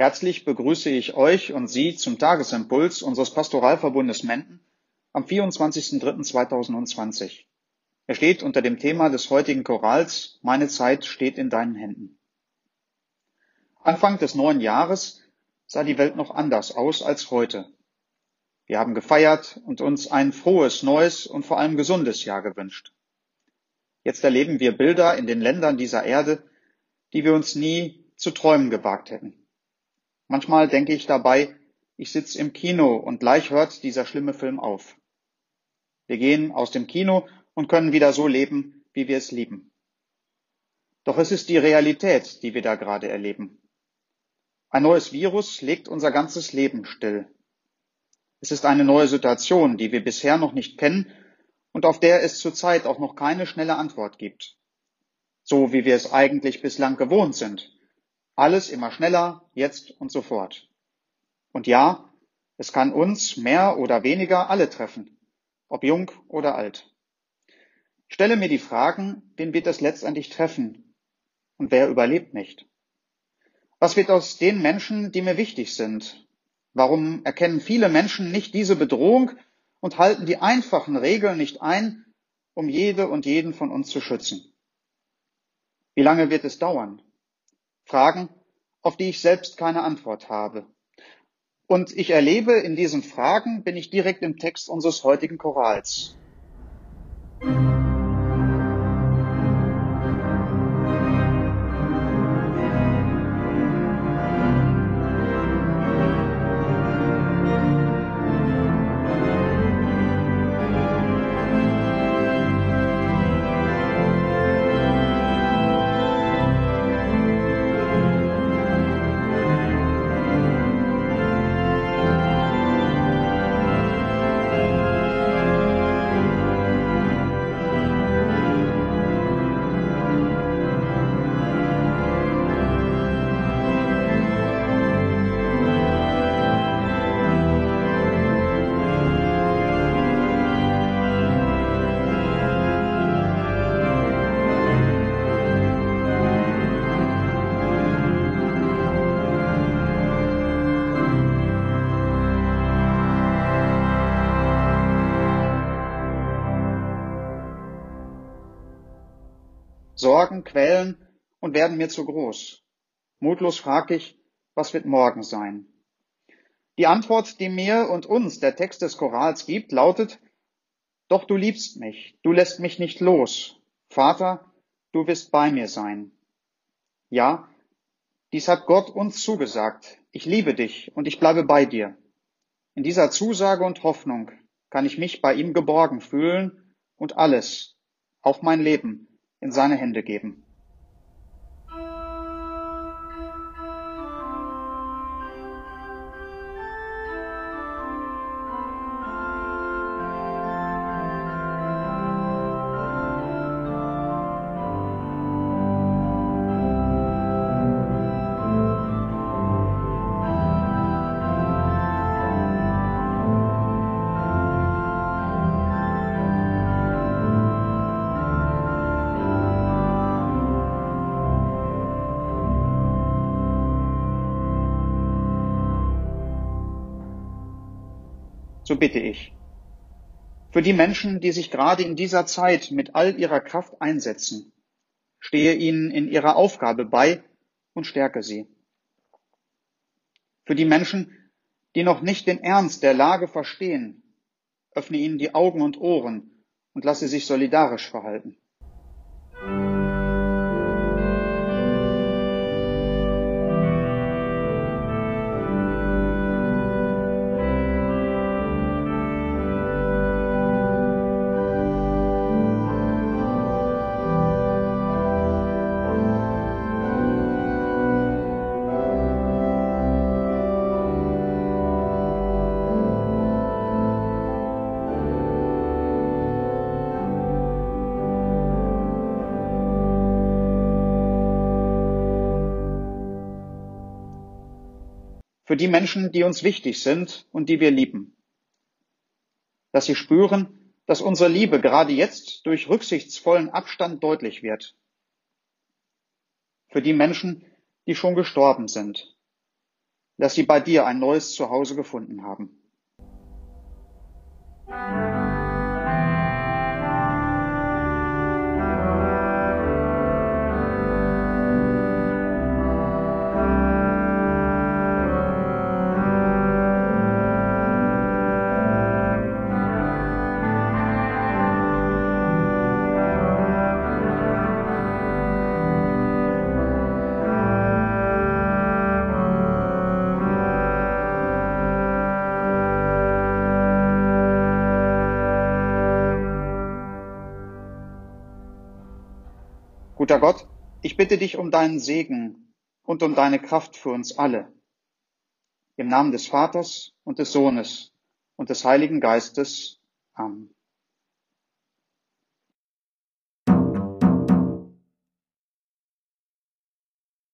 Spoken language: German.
Herzlich begrüße ich euch und Sie zum Tagesimpuls unseres Pastoralverbundes Menden am 24.03.2020. Er steht unter dem Thema des heutigen Chorals Meine Zeit steht in deinen Händen. Anfang des neuen Jahres sah die Welt noch anders aus als heute. Wir haben gefeiert und uns ein frohes, neues und vor allem gesundes Jahr gewünscht. Jetzt erleben wir Bilder in den Ländern dieser Erde, die wir uns nie zu träumen gewagt hätten. Manchmal denke ich dabei, ich sitze im Kino und gleich hört dieser schlimme Film auf. Wir gehen aus dem Kino und können wieder so leben, wie wir es lieben. Doch es ist die Realität, die wir da gerade erleben. Ein neues Virus legt unser ganzes Leben still. Es ist eine neue Situation, die wir bisher noch nicht kennen und auf der es zurzeit auch noch keine schnelle Antwort gibt. So wie wir es eigentlich bislang gewohnt sind. Alles immer schneller, jetzt und sofort. Und ja, es kann uns mehr oder weniger alle treffen, ob jung oder alt. Stelle mir die Fragen, wen wird es letztendlich treffen und wer überlebt nicht? Was wird aus den Menschen, die mir wichtig sind? Warum erkennen viele Menschen nicht diese Bedrohung und halten die einfachen Regeln nicht ein, um jede und jeden von uns zu schützen? Wie lange wird es dauern? Fragen, auf die ich selbst keine Antwort habe. Und ich erlebe, in diesen Fragen bin ich direkt im Text unseres heutigen Chorals. Sorgen quälen und werden mir zu groß. Mutlos frag ich, was wird morgen sein? Die Antwort, die mir und uns der Text des Chorals gibt, lautet, doch du liebst mich, du lässt mich nicht los. Vater, du wirst bei mir sein. Ja, dies hat Gott uns zugesagt. Ich liebe dich und ich bleibe bei dir. In dieser Zusage und Hoffnung kann ich mich bei ihm geborgen fühlen und alles, auch mein Leben, in seine Hände geben. So bitte ich. Für die Menschen, die sich gerade in dieser Zeit mit all ihrer Kraft einsetzen, stehe ihnen in ihrer Aufgabe bei und stärke sie. Für die Menschen, die noch nicht den Ernst der Lage verstehen, öffne ihnen die Augen und Ohren und lasse sich solidarisch verhalten. Für die Menschen, die uns wichtig sind und die wir lieben. Dass sie spüren, dass unsere Liebe gerade jetzt durch rücksichtsvollen Abstand deutlich wird. Für die Menschen, die schon gestorben sind. dass sie bei dir ein neues Zuhause gefunden haben. Guter Gott, ich bitte dich um deinen Segen und um deine Kraft für uns alle. Im Namen des Vaters und des Sohnes und des Heiligen Geistes. Amen.